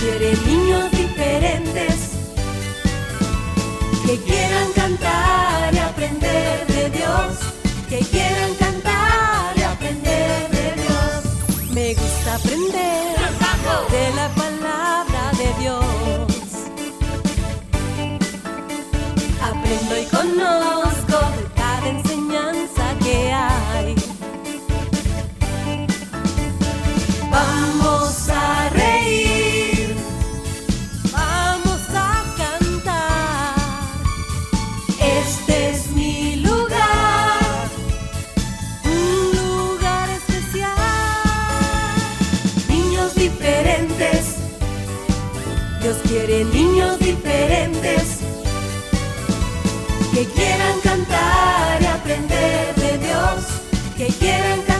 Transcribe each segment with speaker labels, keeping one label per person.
Speaker 1: quiere niños diferentes que quieran cantar y aprender de Dios, que quieran cantar y aprender de Dios. Me gusta aprender de la palabra de Dios. Aprendo y conozco de cada enseñanza que hay. Vamos a Dios quiere niños diferentes que quieran cantar y aprender de Dios, que quieran cantar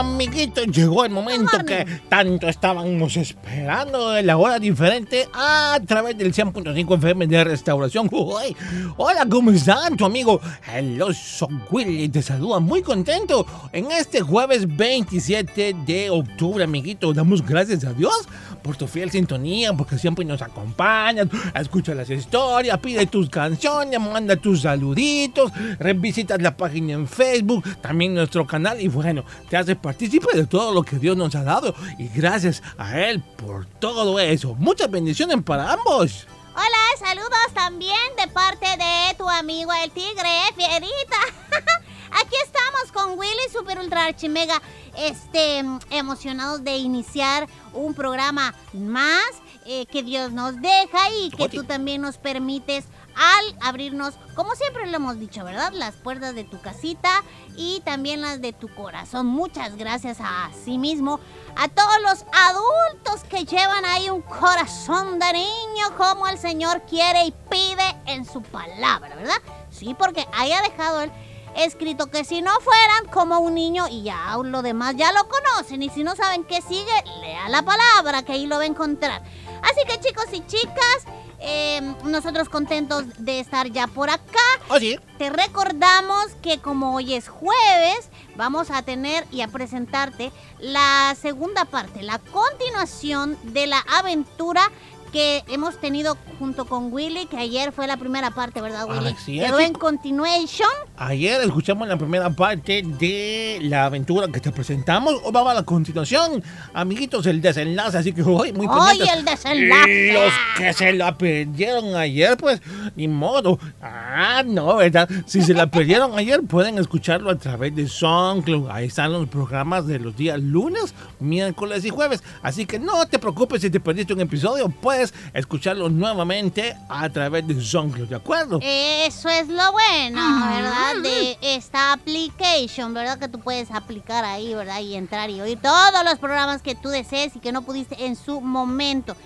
Speaker 2: Amiguitos, llegó el momento que tanto estábamos esperando de la hora diferente a través del 100.5 FM de Restauración. Uy, hola, ¿cómo están? Tu amigo el oso Willy te saluda muy contento en este jueves 27 de octubre, amiguito. Damos gracias a Dios por tu fiel sintonía, porque siempre nos acompañas, escucha las historias, pide tus canciones, manda tus saluditos, revisitas la página en Facebook, también nuestro canal y bueno, te haces partícipe de todo lo que Dios nos ha dado y gracias a Él por todo eso. Muchas bendiciones para ambos.
Speaker 3: Hola, saludos también de parte de tu amigo el tigre, Fierita. Aquí estamos con Willy Super Ultra Archimega, este, emocionados de iniciar un programa más eh, que Dios nos deja y que tú también nos permites al abrirnos, como siempre lo hemos dicho, ¿verdad? Las puertas de tu casita y también las de tu corazón. Muchas gracias a sí mismo, a todos los adultos que llevan ahí un corazón de niño como el Señor quiere y pide en su palabra, ¿verdad? Sí, porque ahí ha dejado él escrito que si no fueran como un niño y ya lo demás ya lo conocen y si no saben qué sigue, lea la palabra que ahí lo va a encontrar. Así que chicos y chicas, eh, nosotros contentos de estar ya por acá.
Speaker 2: ¿Oh, sí?
Speaker 3: Te recordamos que como hoy es jueves, vamos a tener y a presentarte la segunda parte, la continuación de la aventura que hemos tenido junto con Willy, que ayer fue la primera parte, ¿verdad, Willy?
Speaker 2: Así es,
Speaker 3: Quedó en continuation.
Speaker 2: Ayer escuchamos la primera parte de la aventura que te presentamos. Hoy vamos a la continuación, amiguitos, el desenlace. Así que hoy muy
Speaker 3: Hoy
Speaker 2: pendientes.
Speaker 3: el desenlace.
Speaker 2: Y los que se la perdieron ayer, pues ni modo. Ah, no, ¿verdad? Si se la perdieron ayer, pueden escucharlo a través de SoundCloud. Ahí están los programas de los días lunes, miércoles y jueves. Así que no te preocupes si te perdiste un episodio, puedes escucharlo nuevamente a través de SoundCloud, ¿de acuerdo?
Speaker 3: Eso es lo bueno, ¿verdad? De esta application, ¿verdad? Que tú puedes aplicar ahí, ¿verdad? Y entrar y oír todos los programas que tú desees y que no pudiste en su momento.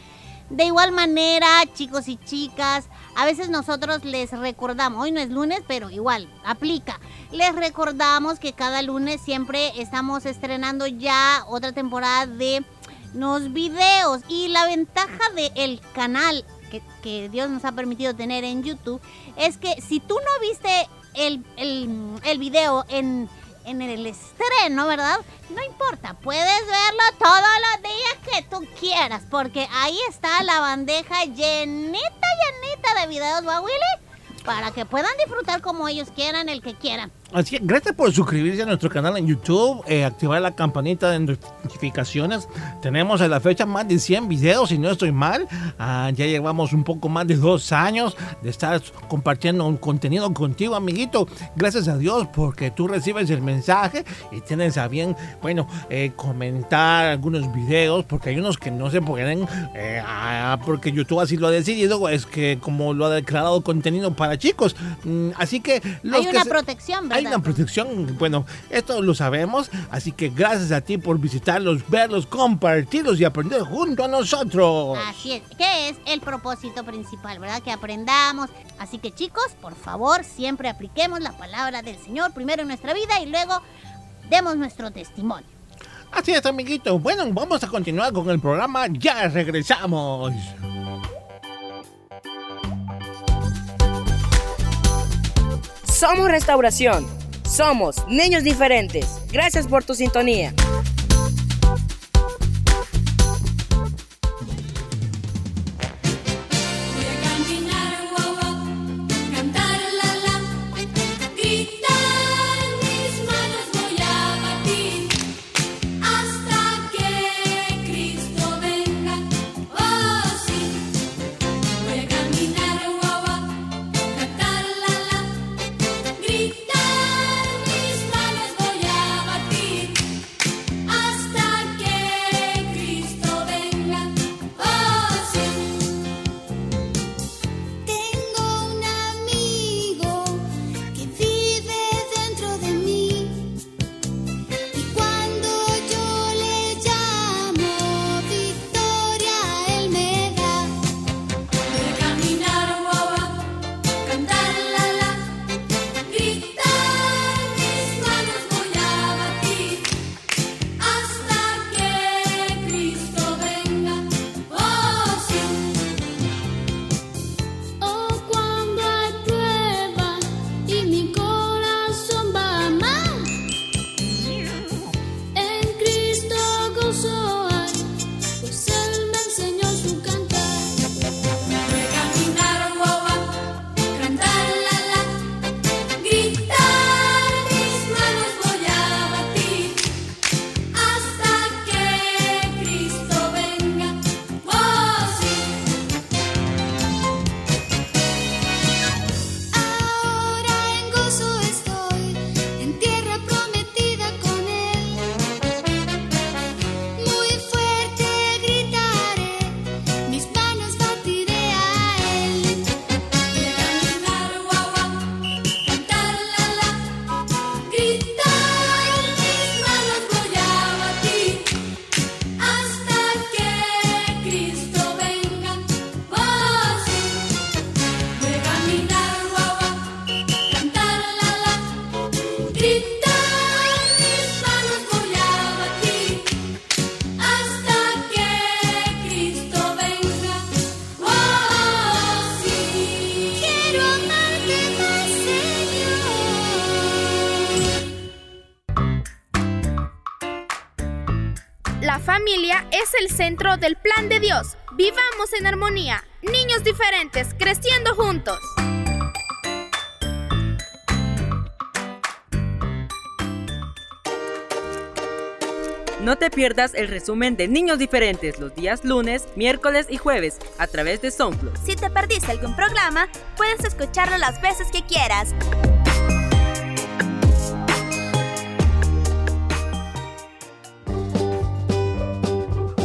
Speaker 3: De igual manera, chicos y chicas, a veces nosotros les recordamos, hoy no es lunes, pero igual, aplica. Les recordamos que cada lunes siempre estamos estrenando ya otra temporada de los videos y la ventaja del canal que, que Dios nos ha permitido tener en YouTube es que si tú no viste el, el, el video en, en el estreno, ¿verdad? No importa, puedes verlo todos los días que tú quieras, porque ahí está la bandeja llenita, llenita de videos, ¿va, Willy? Para que puedan disfrutar como ellos quieran, el que quieran.
Speaker 2: Así que gracias por suscribirse a nuestro canal en YouTube, eh, activar la campanita de notificaciones. Tenemos a la fecha más de 100 videos, si no estoy mal. Ah, ya llevamos un poco más de dos años de estar compartiendo un contenido contigo, amiguito. Gracias a Dios porque tú recibes el mensaje y tienes a bien, bueno, eh, comentar algunos videos, porque hay unos que no se pueden, eh, ah, porque YouTube así lo ha decidido, es que como lo ha declarado contenido para chicos. Mm, así que los
Speaker 3: Hay
Speaker 2: que
Speaker 3: una
Speaker 2: se-
Speaker 3: protección, ¿verdad?
Speaker 2: Una protección, bueno, esto lo sabemos, así que gracias a ti por visitarlos, verlos, compartirlos y aprender junto a nosotros.
Speaker 3: Así es, que es el propósito principal, ¿verdad? Que aprendamos. Así que chicos, por favor, siempre apliquemos la palabra del Señor primero en nuestra vida y luego demos nuestro testimonio.
Speaker 2: Así es, amiguito. Bueno, vamos a continuar con el programa. Ya regresamos.
Speaker 4: Somos Restauración. Somos niños diferentes. Gracias por tu sintonía.
Speaker 5: Vivamos en armonía. Niños diferentes, creciendo juntos.
Speaker 6: No te pierdas el resumen de Niños Diferentes los días lunes, miércoles y jueves a través de SoundCloud.
Speaker 5: Si te perdiste algún programa, puedes escucharlo las veces que quieras.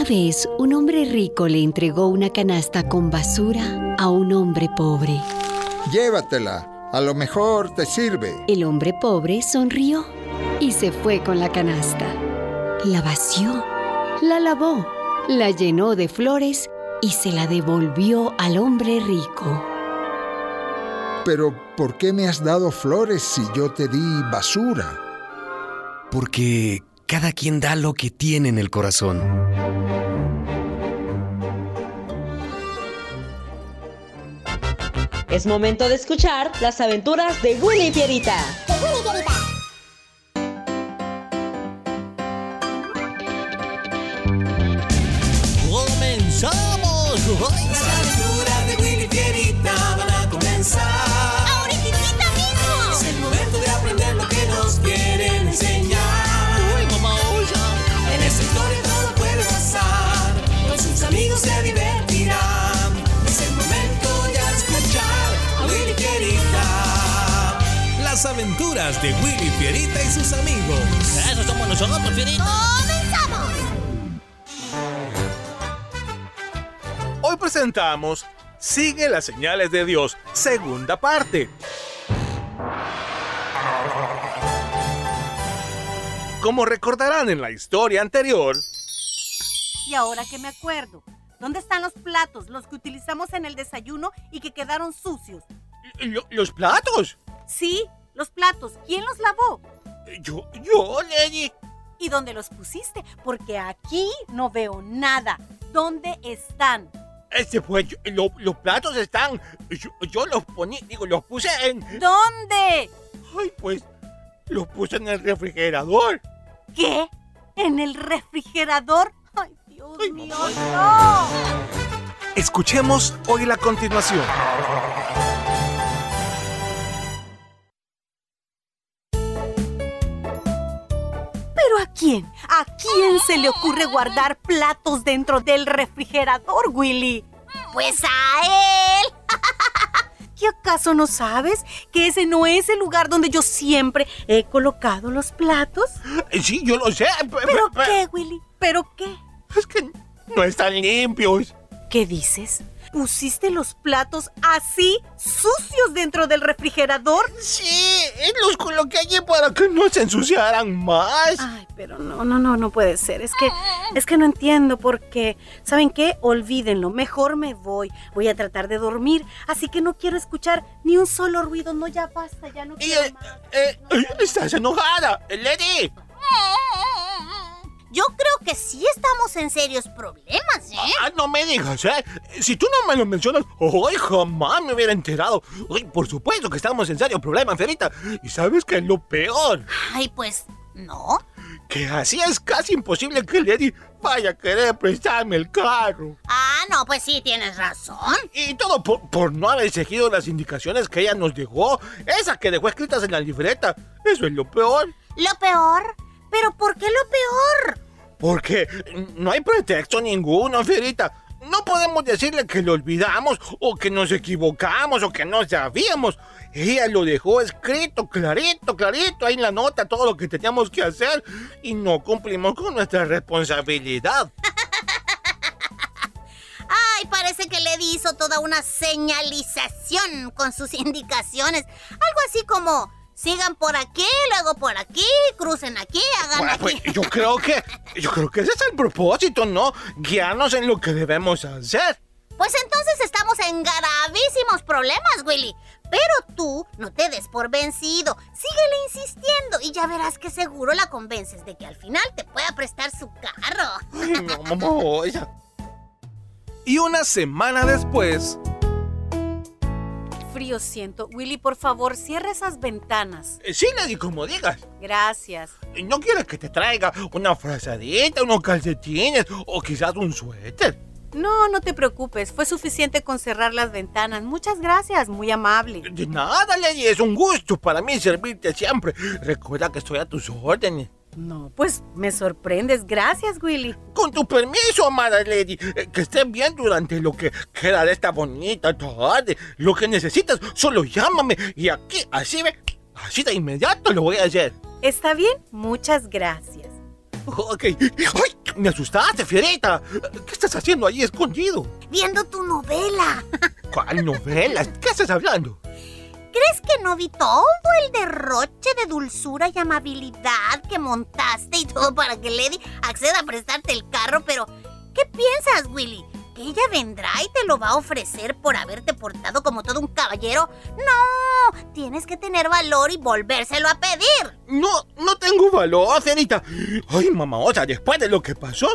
Speaker 7: Una vez un hombre rico le entregó una canasta con basura a un hombre pobre.
Speaker 8: Llévatela, a lo mejor te sirve.
Speaker 7: El hombre pobre sonrió y se fue con la canasta. La vació, la lavó, la llenó de flores y se la devolvió al hombre rico.
Speaker 8: Pero, ¿por qué me has dado flores si yo te di basura?
Speaker 9: Porque cada quien da lo que tiene en el corazón.
Speaker 10: Es momento de escuchar las aventuras de Willy y Pierita.
Speaker 1: De Willy Fierita
Speaker 11: y sus amigos.
Speaker 2: Eso somos nosotros, Fierita.
Speaker 3: ¡Comenzamos!
Speaker 11: Hoy presentamos Sigue las señales de Dios, segunda parte. Como recordarán en la historia anterior,
Speaker 12: Y ahora que me acuerdo, ¿dónde están los platos, los que utilizamos en el desayuno y que quedaron sucios?
Speaker 2: Lo- ¿Los platos?
Speaker 12: Sí, los platos. ¿Quién los lavó?
Speaker 2: Yo, yo, Lady.
Speaker 12: ¿Y dónde los pusiste? Porque aquí no veo nada. ¿Dónde están?
Speaker 2: Este, pues, yo- lo- los platos están. Yo, yo los poní, digo, los puse en.
Speaker 12: ¿Dónde?
Speaker 2: Ay, pues, los puse en el refrigerador.
Speaker 12: ¿Qué? ¿En el refrigerador? Ay, Dios mío, no.
Speaker 11: escuchemos hoy la continuación.
Speaker 12: ¿Pero a quién? ¿A quién se le ocurre guardar platos dentro del refrigerador, Willy?
Speaker 3: Pues a él.
Speaker 12: ¿Qué acaso no sabes que ese no es el lugar donde yo siempre he colocado los platos?
Speaker 2: Eh, Sí, yo lo sé. pe-
Speaker 12: ¿Pero
Speaker 2: pe- pe-
Speaker 12: qué, Willy? ¿Pero qué?
Speaker 2: Es que no están limpios.
Speaker 12: ¿Qué dices? ¿Pusiste los platos así sucios dentro del refrigerador?
Speaker 2: Sí, los coloqué allí para que no se ensuciaran más.
Speaker 12: Ay, pero no, no, no, no puede ser. Es que, es que no entiendo por qué. ¿Saben qué? Olvídenlo. Mejor me voy. Voy a tratar de dormir. Así que no quiero escuchar ni un solo ruido. No, ya basta, ya no
Speaker 2: Y,
Speaker 12: quiero
Speaker 2: eh,
Speaker 12: más.
Speaker 2: eh, eh, estás enojada, Lady.
Speaker 3: Yo creo que sí estamos en serios problemas, ¿eh?
Speaker 2: Ah, no me digas, ¿eh? Si tú no me lo mencionas, hoy jamás me hubiera enterado. Ay, por supuesto que estamos en serio problema, Ferita. ¿Y sabes qué es lo peor?
Speaker 3: Ay, pues no.
Speaker 2: Que así es casi imposible que Lady vaya a querer prestarme el carro.
Speaker 3: Ah, no, pues sí, tienes razón.
Speaker 2: Y todo por, por no haber seguido las indicaciones que ella nos dejó. Esa que dejó escritas en la libreta. Eso es lo peor.
Speaker 3: Lo peor. ¿Pero por qué lo peor?
Speaker 2: Porque no hay pretexto ninguno, Ferita. No podemos decirle que lo olvidamos o que nos equivocamos o que no sabíamos. Ella lo dejó escrito clarito, clarito, ahí en la nota, todo lo que teníamos que hacer y no cumplimos con nuestra responsabilidad.
Speaker 3: Ay, parece que le hizo toda una señalización con sus indicaciones. Algo así como, sigan por aquí, luego por aquí, crucen aquí, hagan
Speaker 2: Bueno,
Speaker 3: aquí.
Speaker 2: pues yo creo que yo creo que ese es el propósito, ¿no? Guiarnos en lo que debemos hacer.
Speaker 3: Pues entonces estamos en gravísimos problemas, Willy. Pero tú no te des por vencido. Síguele insistiendo y ya verás que seguro la convences de que al final te pueda prestar su carro.
Speaker 2: Ay, no, mamá.
Speaker 11: Y una semana después,
Speaker 12: Frío siento. Willy, por favor, cierra esas ventanas.
Speaker 2: Eh, Sí, Lady, como digas.
Speaker 12: Gracias.
Speaker 2: ¿No quieres que te traiga una frazadita, unos calcetines o quizás un suéter?
Speaker 12: No, no te preocupes. Fue suficiente con cerrar las ventanas. Muchas gracias, muy amable.
Speaker 2: De nada, Lady, es un gusto para mí servirte siempre. Recuerda que estoy a tus órdenes.
Speaker 12: No, pues me sorprendes. Gracias, Willy.
Speaker 2: Con tu permiso, amada Lady, eh, que estés bien durante lo que queda de esta bonita tarde. Lo que necesitas, solo llámame y aquí, así ve, así de inmediato lo voy a hacer.
Speaker 12: ¿Está bien? Muchas gracias.
Speaker 2: Ok. ¡Ay! Me asustaste, fierita. ¿Qué estás haciendo ahí escondido?
Speaker 3: Viendo tu novela.
Speaker 2: ¿Cuál novela? ¿Qué estás hablando?
Speaker 3: ¿Crees que no vi todo el derroche de dulzura y amabilidad que montaste y todo para que Lady acceda a prestarte el carro? Pero, ¿qué piensas, Willy? ¿Que ella vendrá y te lo va a ofrecer por haberte portado como todo un caballero? No, tienes que tener valor y volvérselo a pedir.
Speaker 2: No, no tengo valor, fierita. Ay, mamá, o sea, después de lo que pasó,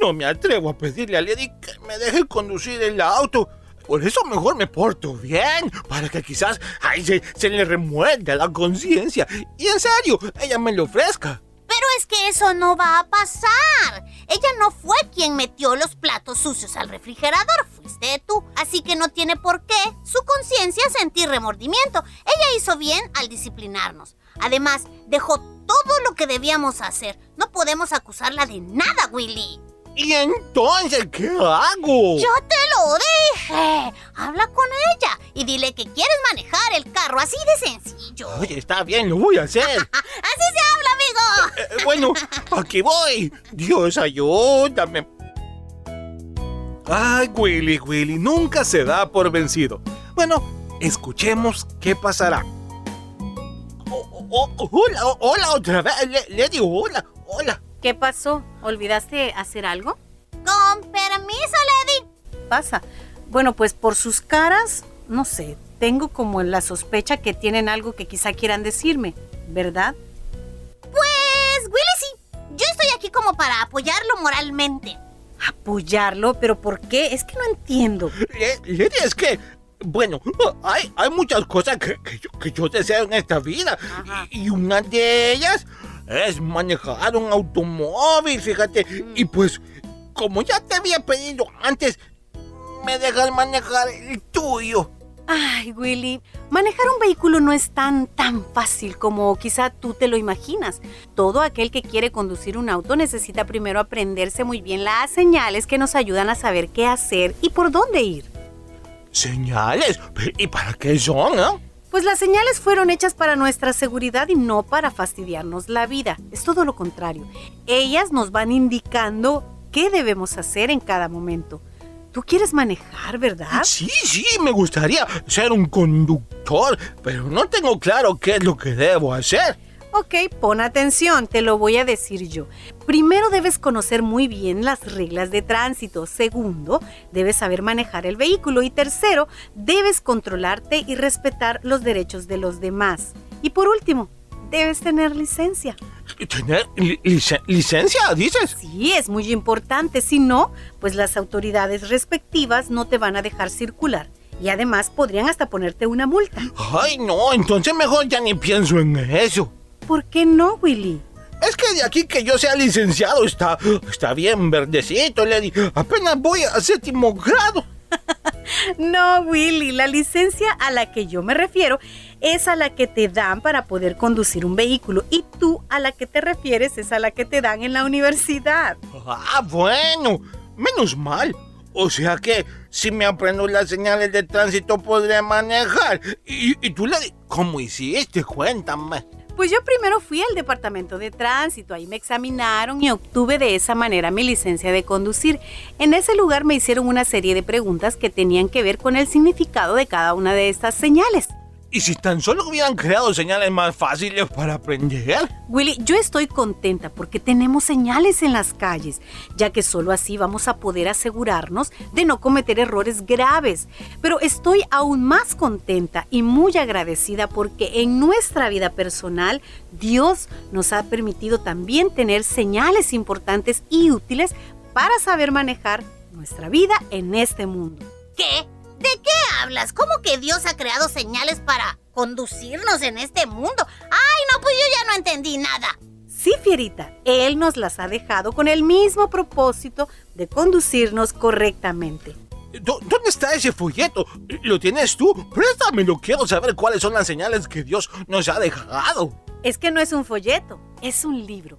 Speaker 2: no me atrevo a pedirle a Lady que me deje conducir el auto. Por eso mejor me porto bien, para que quizás ay, se, le remuelda la conciencia y en serio, ella me lo ofrezca.
Speaker 3: Pero es que eso no va a pasar. Ella no fue quien metió los platos sucios al refrigerador, fuiste tú. Así que no tiene por qué su conciencia sentir remordimiento. Ella hizo bien al disciplinarnos. Además, dejó todo lo que debíamos hacer. No podemos acusarla de nada, Willy.
Speaker 2: ¿Y entonces qué hago?
Speaker 3: Yo te lo dije. Habla con ella y dile que quieres manejar el carro así de sencillo.
Speaker 2: Oye, está bien, lo voy a hacer.
Speaker 3: así se habla, amigo.
Speaker 2: Eh, bueno, aquí voy. Dios, ayúdame.
Speaker 11: Ay, Willy, Willy, nunca se da por vencido. Bueno, escuchemos qué pasará.
Speaker 2: Oh, oh, oh, hola, hola otra vez. Le, le digo hola, hola.
Speaker 12: ¿Qué pasó? ¿Olvidaste hacer algo?
Speaker 3: Con permiso, Lady.
Speaker 12: Pasa. Bueno, pues por sus caras, no sé, tengo como la sospecha que tienen algo que quizá quieran decirme, ¿verdad?
Speaker 3: Pues, Willy, sí. Yo estoy aquí como para apoyarlo moralmente.
Speaker 12: ¿Apoyarlo? ¿Pero por qué? Es que no entiendo.
Speaker 2: Lady, es que, bueno, hay, hay muchas cosas que, que, yo, que yo deseo en esta vida. Y, y una de ellas es manejar un automóvil, fíjate. Y pues, como ya te había pedido antes, me dejas manejar el tuyo.
Speaker 12: Ay, Willy, manejar un vehículo no es tan, tan fácil como quizá tú te lo imaginas. Todo aquel que quiere conducir un auto necesita primero aprenderse muy bien las señales que nos ayudan a saber qué hacer y por dónde ir.
Speaker 2: ¿Señales? ¿Y para qué son, eh?
Speaker 12: Pues las señales fueron hechas para nuestra seguridad y no para fastidiarnos la vida. Es todo lo contrario. Ellas nos van indicando qué debemos hacer en cada momento. Tú quieres manejar, ¿verdad?
Speaker 2: Sí, sí, me gustaría ser un conductor, pero no tengo claro qué es lo que debo hacer.
Speaker 12: Ok, pon atención, te lo voy a decir yo. Primero debes conocer muy bien las reglas de tránsito. Segundo, debes saber manejar el vehículo. Y tercero, debes controlarte y respetar los derechos de los demás. Y por último, debes tener licencia.
Speaker 2: ¿Tener li lic licencia, dices?
Speaker 12: Sí, es muy importante. Si no, pues las autoridades respectivas no te van a dejar circular. Y además podrían hasta ponerte una multa.
Speaker 2: Ay, no, entonces mejor ya ni pienso en eso.
Speaker 12: ¿Por qué no, Willy?
Speaker 2: Es que de aquí que yo sea licenciado está, está bien verdecito, Lady. Apenas voy a séptimo grado.
Speaker 12: no, Willy, la licencia a la que yo me refiero es a la que te dan para poder conducir un vehículo y tú a la que te refieres es a la que te dan en la universidad.
Speaker 2: Ah, bueno, menos mal. O sea que si me aprendo las señales de tránsito podré manejar. Y, y tú, Lady, ¿cómo hiciste? Cuéntame.
Speaker 12: Pues yo primero fui al departamento de tránsito, ahí me examinaron y obtuve de esa manera mi licencia de conducir. En ese lugar me hicieron una serie de preguntas que tenían que ver con el significado de cada una de estas señales.
Speaker 2: ¿Y si tan solo hubieran creado señales más fáciles para aprender?
Speaker 12: Willy, yo estoy contenta porque tenemos señales en las calles, ya que solo así vamos a poder asegurarnos de no cometer errores graves. Pero estoy aún más contenta y muy agradecida porque en nuestra vida personal Dios nos ha permitido también tener señales importantes y útiles para saber manejar nuestra vida en este mundo.
Speaker 3: ¿Qué? ¿De qué hablas? ¿Cómo que Dios ha creado señales para conducirnos en este mundo? Ay, no, pues yo ya no entendí nada.
Speaker 12: Sí, Fierita, Él nos las ha dejado con el mismo propósito de conducirnos correctamente.
Speaker 2: ¿Dónde está ese folleto? ¿Lo tienes tú? Préstamelo, quiero saber cuáles son las señales que Dios nos ha dejado.
Speaker 12: Es que no es un folleto, es un libro.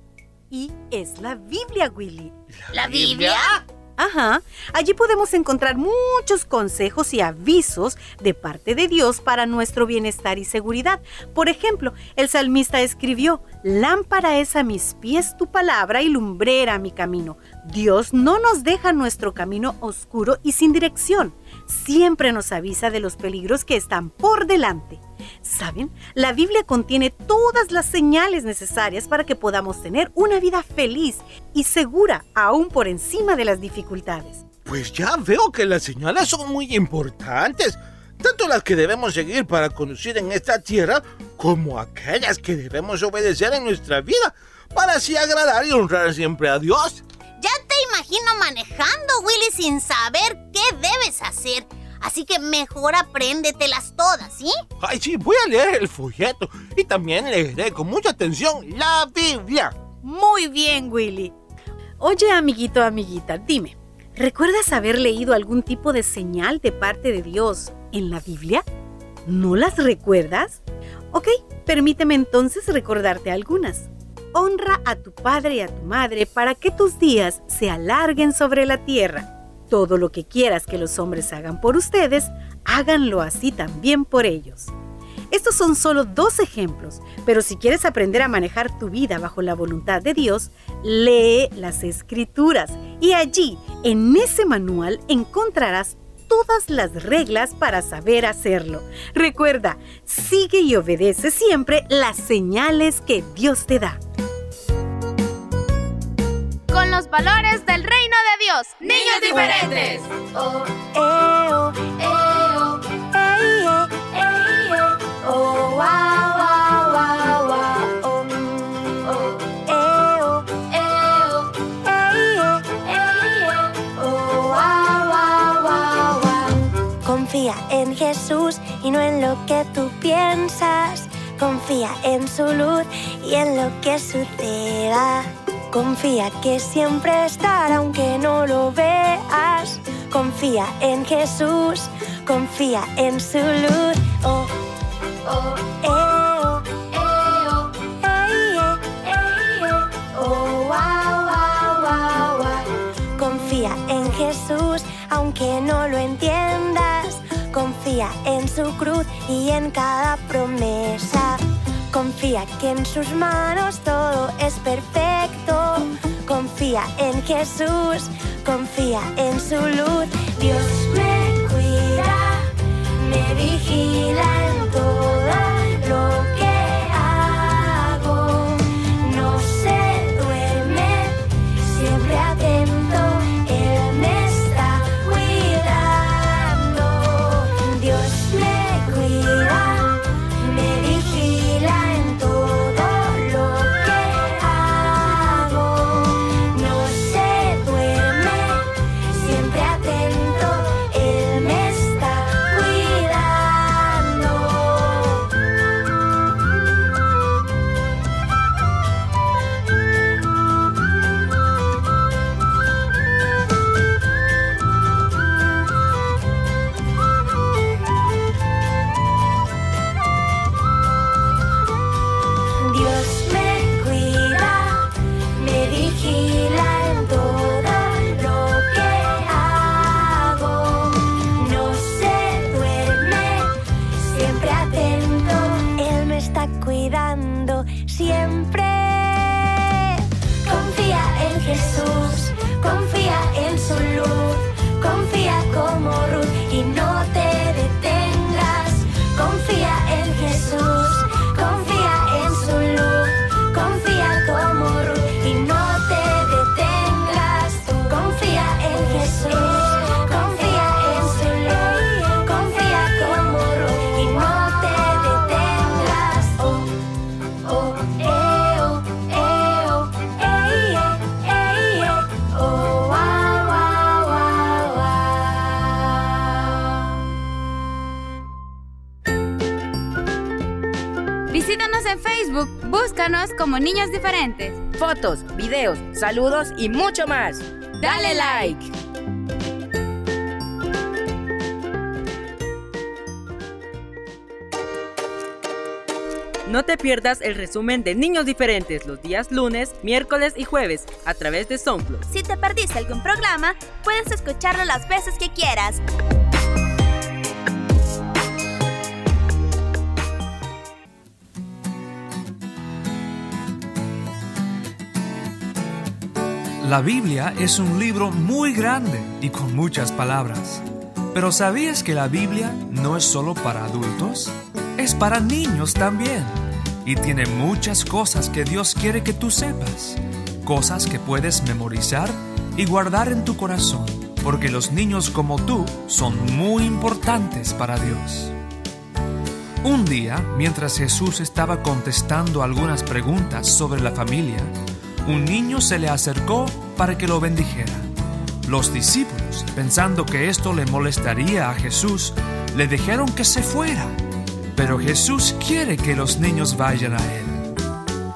Speaker 12: Y es la Biblia, Willy.
Speaker 3: ¿La Biblia?
Speaker 12: Ajá, allí podemos encontrar muchos consejos y avisos de parte de Dios para nuestro bienestar y seguridad. Por ejemplo, el salmista escribió, Lámpara es a mis pies tu palabra y lumbrera mi camino. Dios no nos deja nuestro camino oscuro y sin dirección. Siempre nos avisa de los peligros que están por delante. ¿Saben? La Biblia contiene todas las señales necesarias para que podamos tener una vida feliz y segura aún por encima de las dificultades.
Speaker 2: Pues ya veo que las señales son muy importantes, tanto las que debemos seguir para conducir en esta tierra como aquellas que debemos obedecer en nuestra vida para así agradar y honrar siempre a Dios.
Speaker 3: Ya te imagino manejando, Willy, sin saber qué debes hacer. Así que mejor apréndetelas todas, ¿sí?
Speaker 2: Ay, sí, voy a leer el folleto y también leeré con mucha atención la Biblia.
Speaker 12: Muy bien, Willy. Oye, amiguito, amiguita, dime, ¿recuerdas haber leído algún tipo de señal de parte de Dios en la Biblia? ¿No las recuerdas? Ok, permíteme entonces recordarte algunas. Honra a tu padre y a tu madre para que tus días se alarguen sobre la tierra. Todo lo que quieras que los hombres hagan por ustedes, háganlo así también por ellos. Estos son solo dos ejemplos, pero si quieres aprender a manejar tu vida bajo la voluntad de Dios, lee las escrituras y allí, en ese manual, encontrarás todas las reglas para saber hacerlo. Recuerda, sigue y obedece siempre las señales que Dios te da
Speaker 5: los valores del reino de Dios.
Speaker 1: Niños diferentes. Oh, eh, oh, eh, oh, eh, oh, eh, oh, oh, wow. Confía en Jesús y no en lo que tú piensas. Confía en su luz y en lo que suceda. Confía que siempre estará aunque no lo veas. Confía en Jesús, confía en su luz. Confía en Jesús aunque no lo entiendas. Confía en su cruz y en cada promesa. Confía que en sus manos todo es perfecto. Confía en Jesús, confía en su luz. Dios me cuida, me vigila en todo lo
Speaker 5: búscanos como Niños Diferentes.
Speaker 4: Fotos, videos, saludos y mucho más. Dale like.
Speaker 6: No te pierdas el resumen de Niños Diferentes los días lunes, miércoles y jueves a través de SoundCloud.
Speaker 5: Si te perdiste algún programa, puedes escucharlo las veces que quieras.
Speaker 13: La Biblia es un libro muy grande y con muchas palabras. Pero ¿sabías que la Biblia no es solo para adultos? Es para niños también. Y tiene muchas cosas que Dios quiere que tú sepas. Cosas que puedes memorizar y guardar en tu corazón. Porque los niños como tú son muy importantes para Dios. Un día, mientras Jesús estaba contestando algunas preguntas sobre la familia, un niño se le acercó para que lo bendijera. Los discípulos, pensando que esto le molestaría a Jesús, le dijeron que se fuera. Pero Jesús quiere que los niños vayan a él.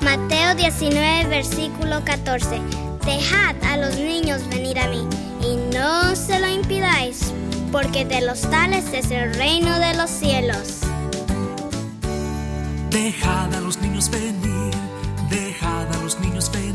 Speaker 14: Mateo 19, versículo 14. Dejad a los niños venir a mí y no se lo impidáis, porque de los tales es el reino de los cielos.
Speaker 15: Dejad a los niños venir, dejad a los niños venir,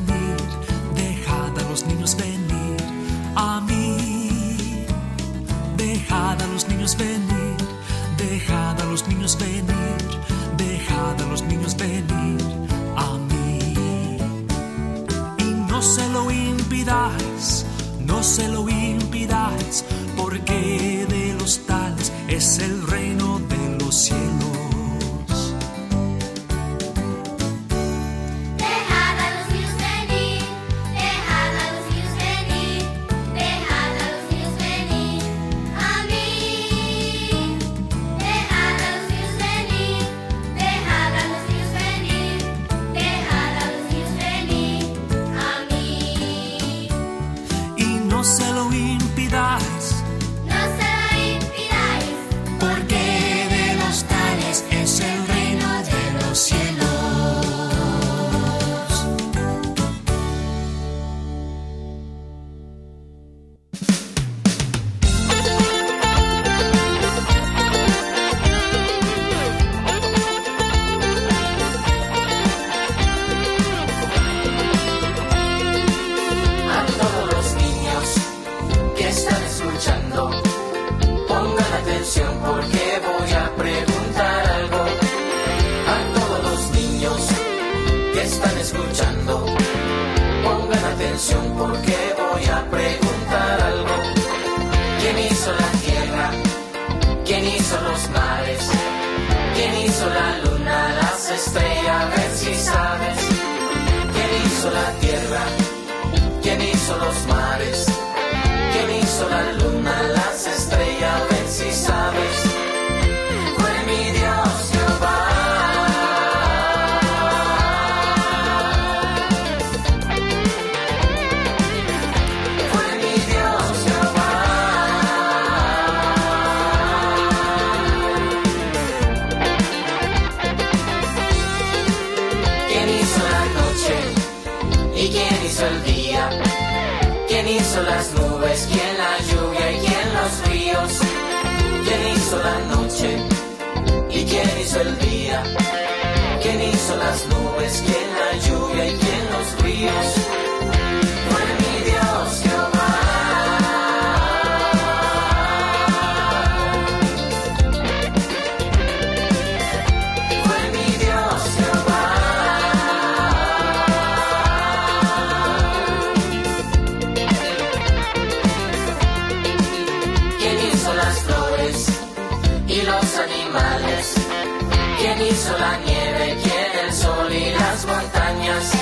Speaker 16: ¿Quién hizo la nieve? ¿Quién el sol y las montañas?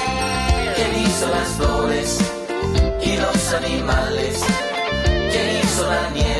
Speaker 16: ¿Quién hizo las flores y los animales? ¿Quién hizo la nieve?